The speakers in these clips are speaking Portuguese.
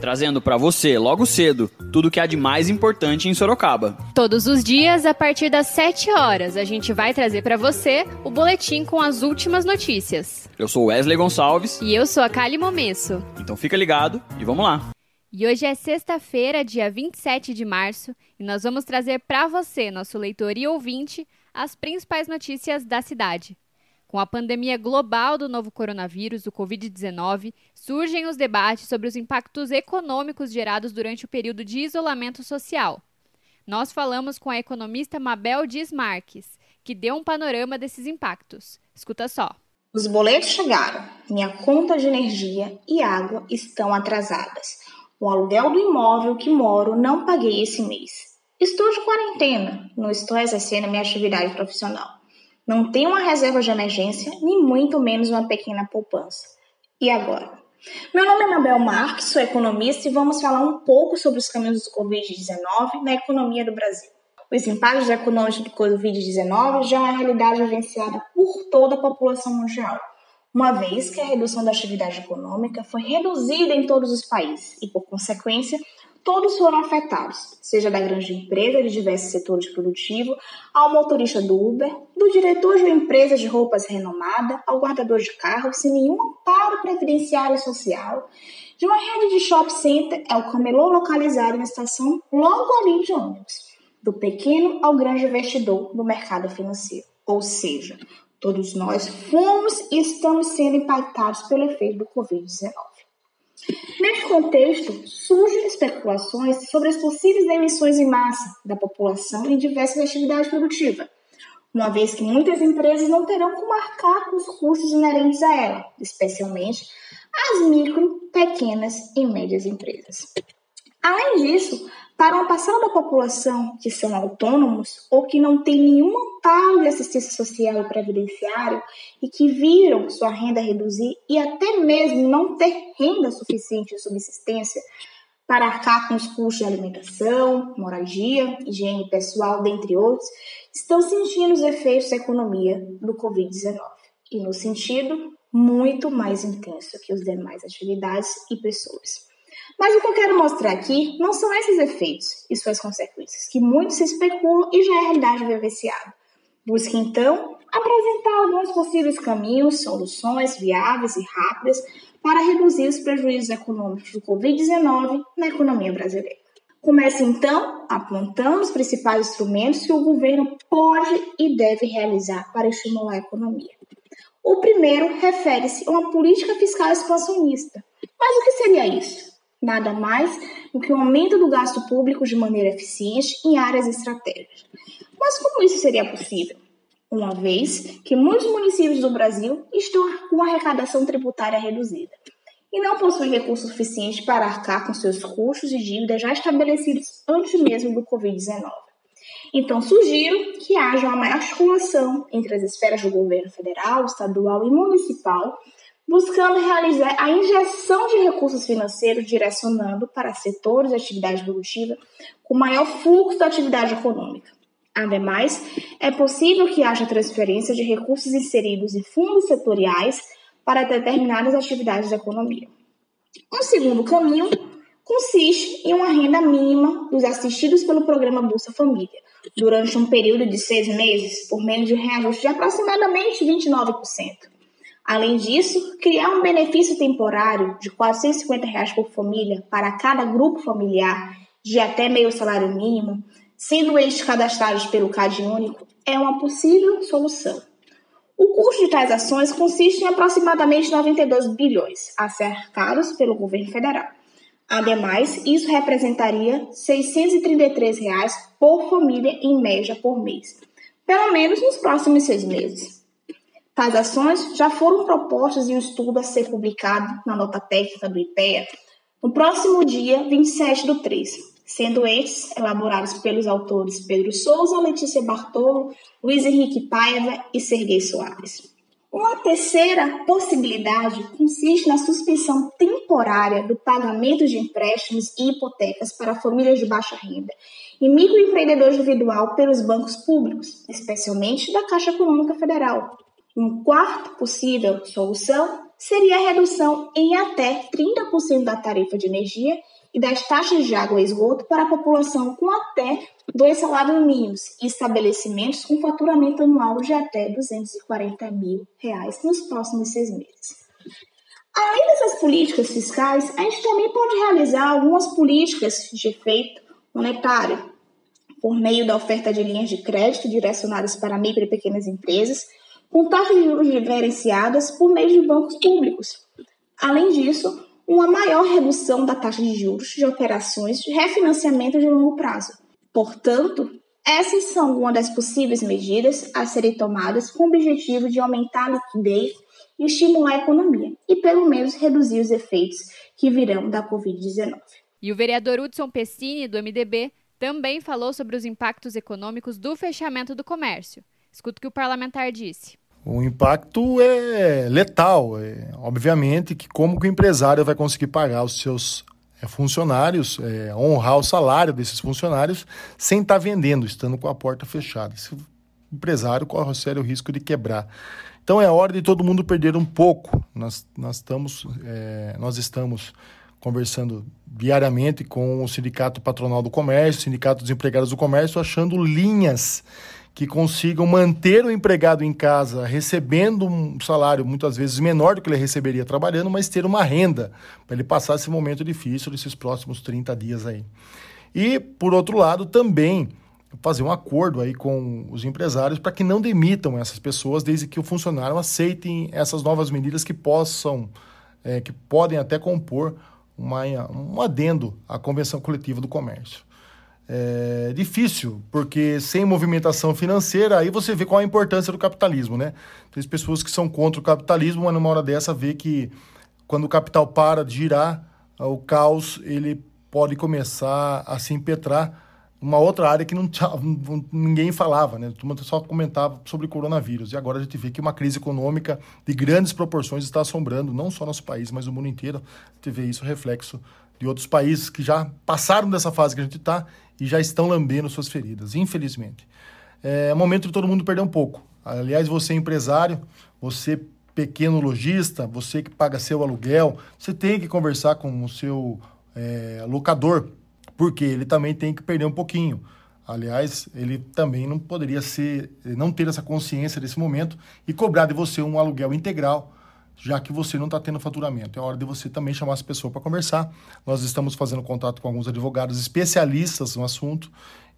trazendo para você, logo cedo, tudo que há de mais importante em Sorocaba. Todos os dias, a partir das 7 horas, a gente vai trazer para você o boletim com as últimas notícias. Eu sou Wesley Gonçalves. E eu sou a Kali Momesso. Então fica ligado e vamos lá. E hoje é sexta-feira, dia 27 de março, e nós vamos trazer para você, nosso leitor e ouvinte, as principais notícias da cidade. Com a pandemia global do novo coronavírus, o Covid-19, surgem os debates sobre os impactos econômicos gerados durante o período de isolamento social. Nós falamos com a economista Mabel Dias Marques, que deu um panorama desses impactos. Escuta só. Os boletos chegaram. Minha conta de energia e água estão atrasadas. O aluguel do imóvel que moro não paguei esse mês. Estou de quarentena, não estou exercendo minha atividade profissional. Não tem uma reserva de emergência, nem muito menos uma pequena poupança. E agora? Meu nome é Mabel Marques, sou economista e vamos falar um pouco sobre os caminhos do Covid-19 na economia do Brasil. Os impactos econômicos do Covid-19 já é uma realidade vivenciada por toda a população mundial, uma vez que a redução da atividade econômica foi reduzida em todos os países e, por consequência, todos foram afetados, seja da grande empresa de diversos setores produtivos, ao motorista do Uber, do diretor de uma empresa de roupas renomada, ao guardador de carro sem nenhum amparo previdenciário social, de uma rede de shopping center ao camelô localizado na estação logo ali de ônibus, do pequeno ao grande investidor do mercado financeiro. Ou seja, todos nós fomos e estamos sendo impactados pelo efeito do Covid-19. Neste contexto, surgem especulações sobre as possíveis demissões em massa da população em diversas atividades produtivas, uma vez que muitas empresas não terão como arcar com os custos inerentes a ela, especialmente as micro, pequenas e médias empresas. Além disso, para uma parcela da população que são autônomos ou que não tem nenhum amparo de assistência social e previdenciário e que viram sua renda reduzir e até mesmo não ter renda suficiente de subsistência para arcar com os custos de alimentação, moradia, higiene pessoal, dentre outros, estão sentindo os efeitos da economia do Covid-19 e no sentido muito mais intenso que os demais atividades e pessoas. Mas o que eu quero mostrar aqui não são esses efeitos e suas consequências, que muito se especulam e já é realidade vivenciada. Busque, então, apresentar alguns possíveis caminhos, soluções viáveis e rápidas para reduzir os prejuízos econômicos do Covid-19 na economia brasileira. Comece, então, apontando os principais instrumentos que o governo pode e deve realizar para estimular a economia. O primeiro refere-se a uma política fiscal expansionista. Mas o que seria isso? Nada mais do que o aumento do gasto público de maneira eficiente em áreas estratégicas. Mas como isso seria possível? Uma vez que muitos municípios do Brasil estão com arrecadação tributária reduzida e não possuem recursos suficientes para arcar com seus custos e dívidas já estabelecidos antes mesmo do Covid-19. Então, sugiro que haja uma maior articulação entre as esferas do governo federal, estadual e municipal buscando realizar a injeção de recursos financeiros direcionando para setores de atividade produtiva com maior fluxo da atividade econômica. Ademais, é possível que haja transferência de recursos inseridos em fundos setoriais para determinadas atividades da economia. Um segundo caminho consiste em uma renda mínima dos assistidos pelo programa Bolsa Família, durante um período de seis meses, por meio de um reajuste de aproximadamente 29%. Além disso, criar um benefício temporário de 450 reais por família para cada grupo familiar de até meio salário mínimo, sendo estes cadastrados pelo CAD único, é uma possível solução. O custo de tais ações consiste em aproximadamente 92 bilhões, acertados pelo governo federal. Ademais, isso representaria 633 reais por família em média por mês, pelo menos nos próximos seis meses. Tais ações já foram propostas em um estudo a ser publicado na nota técnica do IPEA no próximo dia 27 do 3, sendo estes elaborados pelos autores Pedro Souza, Letícia Bartolo, Luiz Henrique Paiva e Serguei Soares. Uma terceira possibilidade consiste na suspensão temporária do pagamento de empréstimos e hipotecas para famílias de baixa renda e microempreendedor individual pelos bancos públicos, especialmente da Caixa Econômica Federal. Um quarto possível solução seria a redução em até 30% da tarifa de energia e das taxas de água e esgoto para a população com até dois salários mínimos e estabelecimentos com faturamento anual de até 240 mil reais nos próximos seis meses. Além dessas políticas fiscais, a gente também pode realizar algumas políticas de efeito monetário, por meio da oferta de linhas de crédito direcionadas para micro e pequenas empresas, com taxas de juros diferenciadas por meio de bancos públicos. Além disso, uma maior redução da taxa de juros de operações de refinanciamento de longo prazo, Portanto, essas são algumas das possíveis medidas a serem tomadas com o objetivo de aumentar a liquidez e estimular a economia, e pelo menos reduzir os efeitos que virão da Covid-19. E o vereador Hudson Pessini, do MDB, também falou sobre os impactos econômicos do fechamento do comércio. Escuta o que o parlamentar disse. O impacto é letal. É, obviamente que como que o empresário vai conseguir pagar os seus é, funcionários, é, honrar o salário desses funcionários sem estar tá vendendo, estando com a porta fechada. Esse empresário corre o sério risco de quebrar. Então é hora de todo mundo perder um pouco. Nós, nós, estamos, é, nós estamos conversando diariamente com o Sindicato Patronal do Comércio, Sindicato dos Empregados do Comércio, achando linhas que consigam manter o empregado em casa recebendo um salário muitas vezes menor do que ele receberia trabalhando, mas ter uma renda para ele passar esse momento difícil desses próximos 30 dias aí. E, por outro lado, também fazer um acordo aí com os empresários para que não demitam essas pessoas desde que o funcionário aceitem essas novas medidas que possam, é, que podem até compor uma, um adendo à convenção coletiva do comércio é difícil, porque sem movimentação financeira, aí você vê qual a importância do capitalismo, né? Tem pessoas que são contra o capitalismo, mas numa hora dessa vê que quando o capital para de girar, o caos ele pode começar a se impetrar uma outra área que não ninguém falava, né? Todo mundo só comentava sobre coronavírus. E agora a gente vê que uma crise econômica de grandes proporções está assombrando não só nosso país, mas o mundo inteiro. A gente vê isso reflexo de outros países que já passaram dessa fase que a gente está e já estão lambendo suas feridas, infelizmente. É momento de todo mundo perder um pouco. Aliás, você é empresário, você pequeno lojista, você que paga seu aluguel, você tem que conversar com o seu é, locador, porque ele também tem que perder um pouquinho. Aliás, ele também não poderia ser, não ter essa consciência desse momento e cobrar de você um aluguel integral já que você não está tendo faturamento. É hora de você também chamar as pessoas para conversar. Nós estamos fazendo contato com alguns advogados especialistas no assunto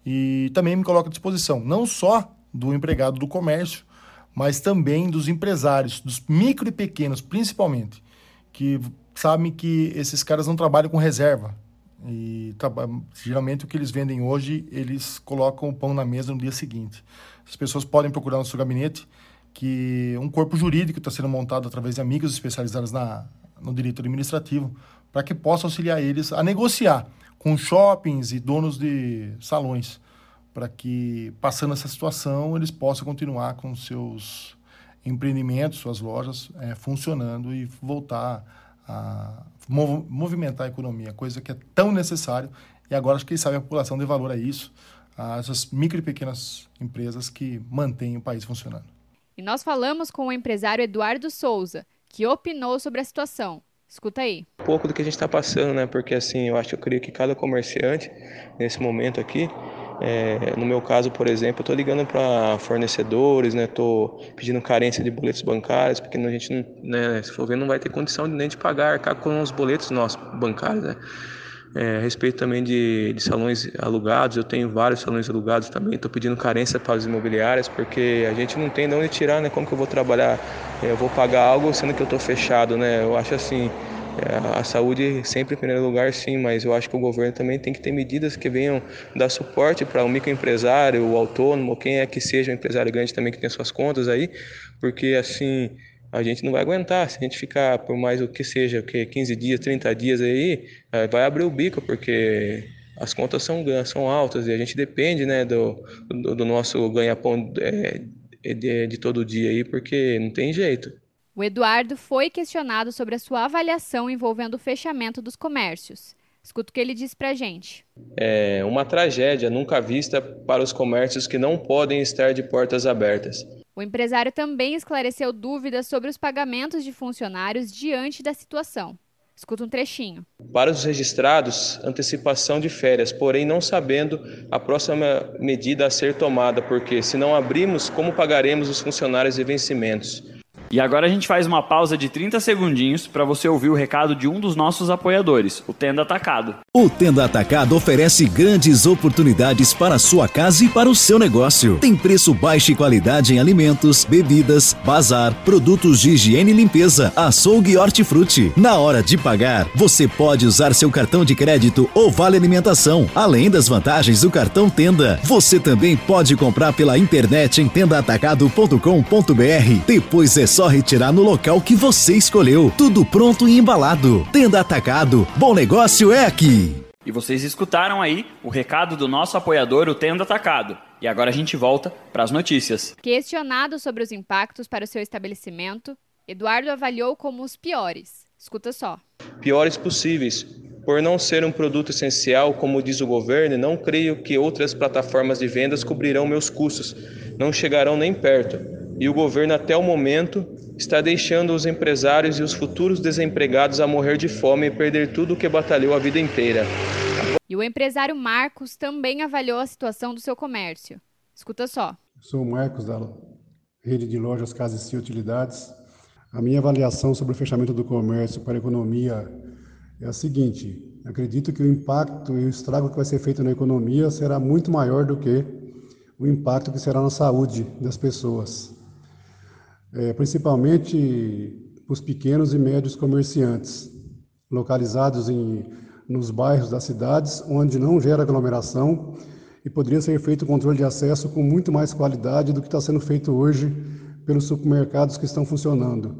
e também me coloco à disposição, não só do empregado do comércio, mas também dos empresários, dos micro e pequenos, principalmente, que sabem que esses caras não trabalham com reserva. E geralmente o que eles vendem hoje, eles colocam o pão na mesa no dia seguinte. As pessoas podem procurar no seu gabinete que um corpo jurídico está sendo montado através de amigos especializados na, no direito administrativo para que possa auxiliar eles a negociar com shoppings e donos de salões para que, passando essa situação, eles possam continuar com seus empreendimentos, suas lojas é, funcionando e voltar a mov movimentar a economia, coisa que é tão necessário e agora acho que sabe a população dê valor a isso, a essas micro e pequenas empresas que mantêm o país funcionando. E nós falamos com o empresário Eduardo Souza, que opinou sobre a situação. Escuta aí. Um pouco do que a gente está passando, né? Porque assim, eu acho que eu creio que cada comerciante, nesse momento aqui, é, no meu caso, por exemplo, eu estou ligando para fornecedores, né? Estou pedindo carência de boletos bancários, porque a gente, né, se for ver, não vai ter condição nem de pagar, arcar com os boletos nossos bancários, né? É, a respeito também de, de, salões alugados, eu tenho vários salões alugados também. Estou pedindo carência para as imobiliárias porque a gente não tem de onde tirar, né? Como que eu vou trabalhar? É, eu vou pagar algo sendo que eu estou fechado, né? Eu acho assim, é, a saúde sempre em primeiro lugar, sim, mas eu acho que o governo também tem que ter medidas que venham dar suporte para o microempresário, o autônomo, quem é que seja um empresário grande também que tem suas contas aí, porque assim a gente não vai aguentar. Se a gente ficar por mais o que seja, o que 15 dias, 30 dias aí, eh, vai abrir o bico, porque as contas são, são altas e a gente depende né, do, do, do nosso ganha-pão é, de, de todo dia aí, porque não tem jeito. O Eduardo foi questionado sobre a sua avaliação envolvendo o fechamento dos comércios. Escuta o que ele disse para a gente. É uma tragédia nunca vista para os comércios que não podem estar de portas abertas. O empresário também esclareceu dúvidas sobre os pagamentos de funcionários diante da situação. Escuta um trechinho. Para os registrados, antecipação de férias, porém não sabendo a próxima medida a ser tomada, porque se não abrimos, como pagaremos os funcionários e vencimentos? E agora a gente faz uma pausa de 30 segundinhos para você ouvir o recado de um dos nossos apoiadores, o Tenda Atacado. O Tenda Atacado oferece grandes oportunidades para a sua casa e para o seu negócio. Tem preço baixo e qualidade em alimentos, bebidas, bazar, produtos de higiene e limpeza, açougue e hortifruti. Na hora de pagar, você pode usar seu cartão de crédito ou vale alimentação, além das vantagens do cartão Tenda. Você também pode comprar pela internet em tendaatacado.com.br. Depois é só retirar no local que você escolheu. Tudo pronto e embalado. Tenda Atacado. Bom negócio é aqui. E vocês escutaram aí o recado do nosso apoiador, o Tenda Atacado. E agora a gente volta para as notícias. Questionado sobre os impactos para o seu estabelecimento, Eduardo avaliou como os piores. Escuta só. Piores possíveis. Por não ser um produto essencial, como diz o governo, não creio que outras plataformas de vendas cobrirão meus custos. Não chegarão nem perto e o governo, até o momento, está deixando os empresários e os futuros desempregados a morrer de fome e perder tudo o que batalhou a vida inteira. E o empresário Marcos também avaliou a situação do seu comércio. Escuta só. Sou o Marcos da rede de lojas Casas e Utilidades. A minha avaliação sobre o fechamento do comércio para a economia é a seguinte: acredito que o impacto e o estrago que vai ser feito na economia será muito maior do que o impacto que será na saúde das pessoas é, principalmente os pequenos e médios comerciantes, localizados em, nos bairros das cidades, onde não gera aglomeração e poderia ser feito o controle de acesso com muito mais qualidade do que está sendo feito hoje pelos supermercados que estão funcionando.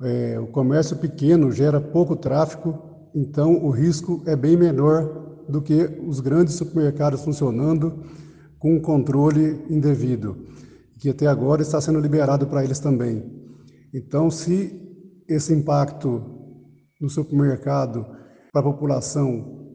É, o comércio pequeno gera pouco tráfego, então o risco é bem menor do que os grandes supermercados funcionando com controle indevido que até agora está sendo liberado para eles também. Então, se esse impacto no supermercado para a população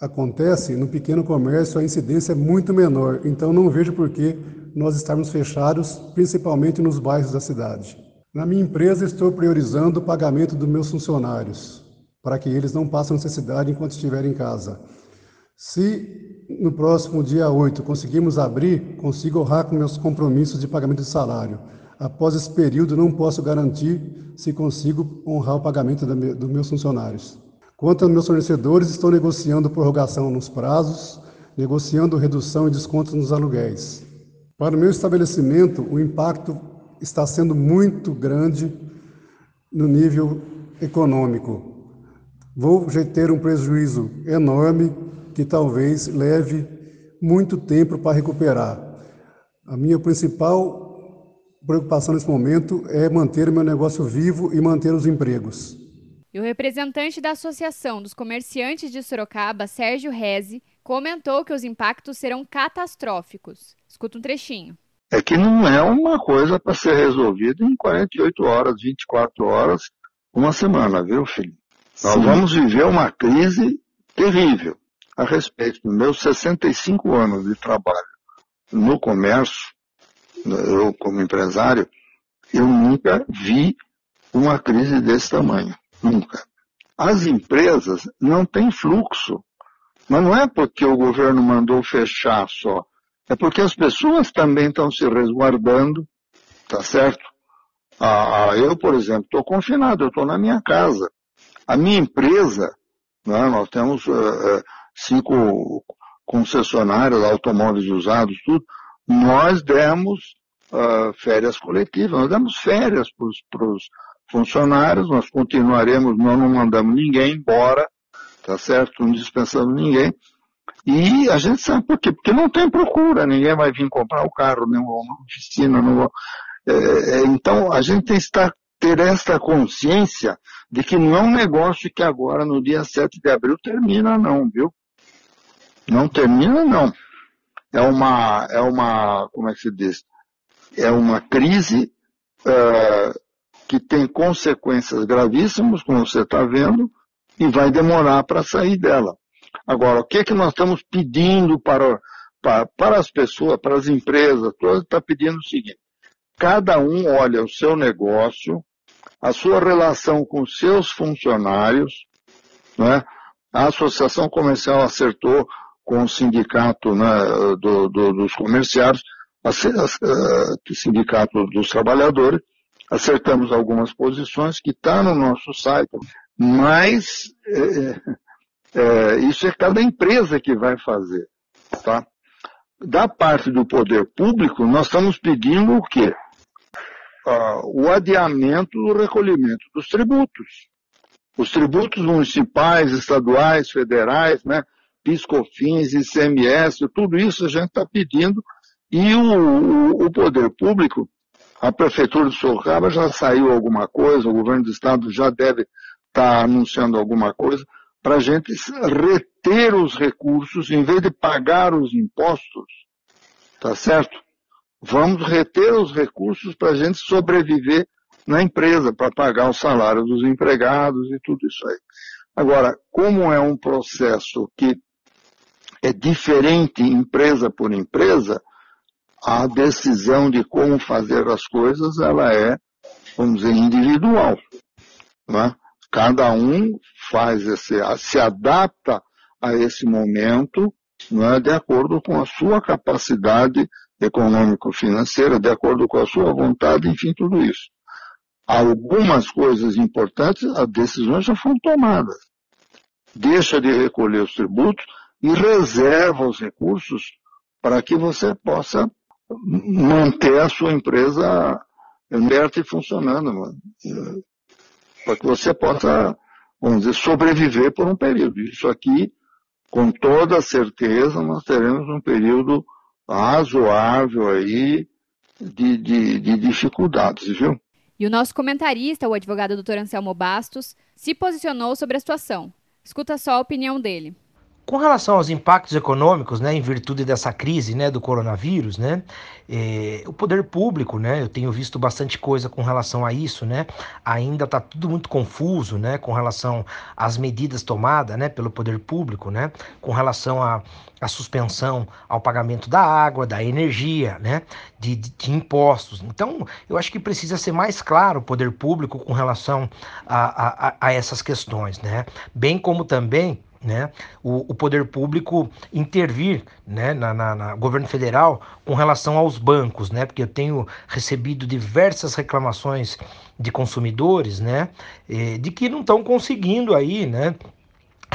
acontece, no pequeno comércio a incidência é muito menor. Então, não vejo por que nós estarmos fechados, principalmente nos bairros da cidade. Na minha empresa, estou priorizando o pagamento dos meus funcionários, para que eles não passem necessidade enquanto estiverem em casa. Se no próximo dia 8 conseguirmos abrir, consigo honrar com meus compromissos de pagamento de salário. Após esse período, não posso garantir se consigo honrar o pagamento dos meus funcionários. Quanto aos meus fornecedores, estou negociando prorrogação nos prazos, negociando redução e descontos nos aluguéis. Para o meu estabelecimento, o impacto está sendo muito grande no nível econômico. Vou ter um prejuízo enorme que talvez leve muito tempo para recuperar. A minha principal preocupação nesse momento é manter o meu negócio vivo e manter os empregos. E o representante da Associação dos Comerciantes de Sorocaba, Sérgio Reze, comentou que os impactos serão catastróficos. Escuta um trechinho. É que não é uma coisa para ser resolvida em 48 horas, 24 horas, uma semana, viu, filho? Sim. Nós vamos viver uma crise terrível a respeito dos meus 65 anos de trabalho no comércio, eu como empresário, eu nunca vi uma crise desse tamanho. Nunca. As empresas não têm fluxo. Mas não é porque o governo mandou fechar só. É porque as pessoas também estão se resguardando, tá certo? Ah, eu, por exemplo, estou confinado, eu estou na minha casa. A minha empresa, né, nós temos uh, cinco concessionárias, automóveis usados, tudo, nós demos uh, férias coletivas, nós demos férias para os funcionários, nós continuaremos, nós não mandamos ninguém embora, tá certo? Não dispensamos ninguém. E a gente sabe por quê? Porque não tem procura, ninguém vai vir comprar o carro, nem uma oficina, não é, é, então a gente tem que estar, ter esta consciência de que não é um negócio que agora, no dia 7 de abril, termina não, viu? Não termina, não. É uma, é uma, como é que se diz? é uma crise uh, que tem consequências gravíssimas, como você está vendo, e vai demorar para sair dela. Agora, o que, é que nós estamos pedindo para, para, para as pessoas, para as empresas, todas está pedindo o seguinte: cada um olha o seu negócio, a sua relação com seus funcionários, né? a associação comercial acertou com o sindicato né, do, do, dos comerciários, a, a, o sindicato dos trabalhadores, acertamos algumas posições que está no nosso site, mas é, é, isso é cada empresa que vai fazer. Tá? Da parte do poder público, nós estamos pedindo o quê? Ah, o adiamento do recolhimento dos tributos. Os tributos municipais, estaduais, federais, né? PIS/COFINS, ICMS, tudo isso a gente está pedindo e o, o, poder público, a prefeitura de Sorocaba já saiu alguma coisa, o governo do estado já deve estar tá anunciando alguma coisa para a gente reter os recursos em vez de pagar os impostos, tá certo? Vamos reter os recursos para a gente sobreviver na empresa, para pagar o salário dos empregados e tudo isso aí. Agora, como é um processo que é diferente empresa por empresa, a decisão de como fazer as coisas, ela é, vamos dizer, individual. Né? Cada um faz esse, se adapta a esse momento né, de acordo com a sua capacidade econômico-financeira, de acordo com a sua vontade, enfim, tudo isso. Algumas coisas importantes, as decisões já foram tomadas. Deixa de recolher os tributos e reserva os recursos para que você possa manter a sua empresa aberta e funcionando, para que você possa, vamos dizer, sobreviver por um período. Isso aqui, com toda certeza, nós teremos um período razoável aí de, de, de dificuldades, viu? E o nosso comentarista, o advogado Dr. Anselmo Bastos, se posicionou sobre a situação. Escuta só a opinião dele. Com relação aos impactos econômicos, né, em virtude dessa crise, né, do coronavírus, né, eh, o poder público, né, eu tenho visto bastante coisa com relação a isso, né, ainda está tudo muito confuso, né, com relação às medidas tomadas, né, pelo poder público, né, com relação à a, suspensão ao pagamento da água, da energia, né, de, de, de, impostos. Então, eu acho que precisa ser mais claro o poder público com relação a, a, a essas questões, né, bem como também né, o, o, poder público intervir né, na, na, na, governo federal com relação aos bancos, né, porque eu tenho recebido diversas reclamações de consumidores, né, de que não estão conseguindo aí, né,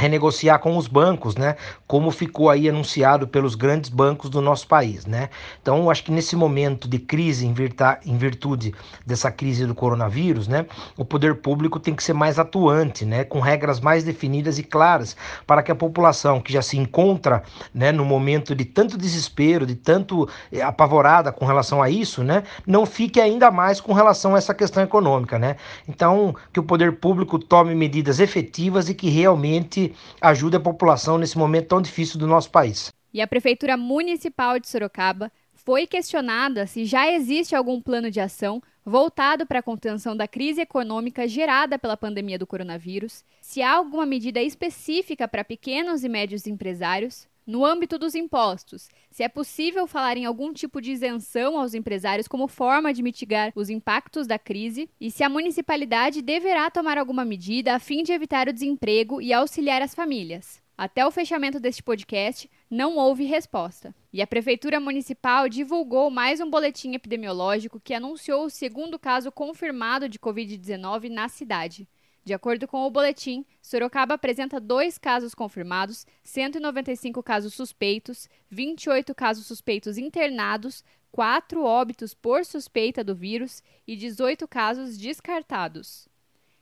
renegociar com os bancos, né? Como ficou aí anunciado pelos grandes bancos do nosso país, né? Então, acho que nesse momento de crise, em, virtude dessa crise do coronavírus, né? O poder público tem que ser mais atuante, né? Com regras mais definidas e claras para que a população que já se encontra, né? No momento de tanto desespero, de tanto eh, apavorada com relação a isso, né? Não fique ainda mais com relação a essa questão econômica, né? Então, que o poder público tome medidas efetivas e que realmente ajude a população nesse momento tão difícil do nosso país. E a Prefeitura Municipal de Sorocaba foi questionada se já existe algum plano de ação voltado para a contenção da crise econômica gerada pela pandemia do coronavírus, se há alguma medida específica para pequenos e médios empresários, no âmbito dos impostos, se é possível falar em algum tipo de isenção aos empresários como forma de mitigar os impactos da crise e se a municipalidade deverá tomar alguma medida a fim de evitar o desemprego e auxiliar as famílias. Até o fechamento deste podcast, não houve resposta. E a Prefeitura Municipal divulgou mais um boletim epidemiológico que anunciou o segundo caso confirmado de Covid-19 na cidade. De acordo com o boletim, Sorocaba apresenta dois casos confirmados, 195 casos suspeitos, 28 casos suspeitos internados, 4 óbitos por suspeita do vírus e 18 casos descartados.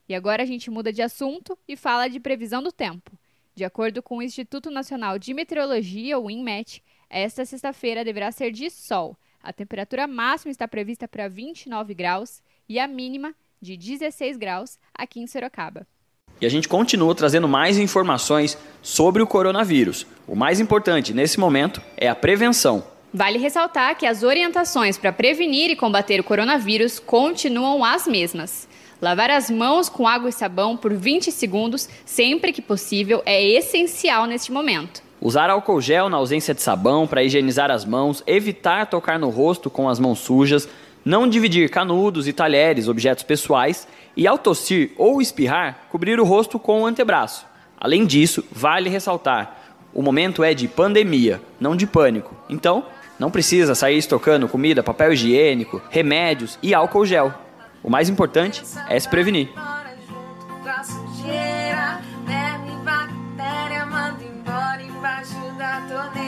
E agora a gente muda de assunto e fala de previsão do tempo. De acordo com o Instituto Nacional de Meteorologia, o INMET, esta sexta-feira deverá ser de sol. A temperatura máxima está prevista para 29 graus e a mínima de 16 graus aqui em Sorocaba. E a gente continua trazendo mais informações sobre o coronavírus. O mais importante nesse momento é a prevenção. Vale ressaltar que as orientações para prevenir e combater o coronavírus continuam as mesmas. Lavar as mãos com água e sabão por 20 segundos, sempre que possível, é essencial neste momento. Usar álcool gel na ausência de sabão para higienizar as mãos, evitar tocar no rosto com as mãos sujas, não dividir canudos e talheres, objetos pessoais, e ao tossir ou espirrar, cobrir o rosto com o antebraço. Além disso, vale ressaltar: o momento é de pandemia, não de pânico. Então, não precisa sair estocando comida, papel higiênico, remédios e álcool gel. O mais importante é se prevenir. Água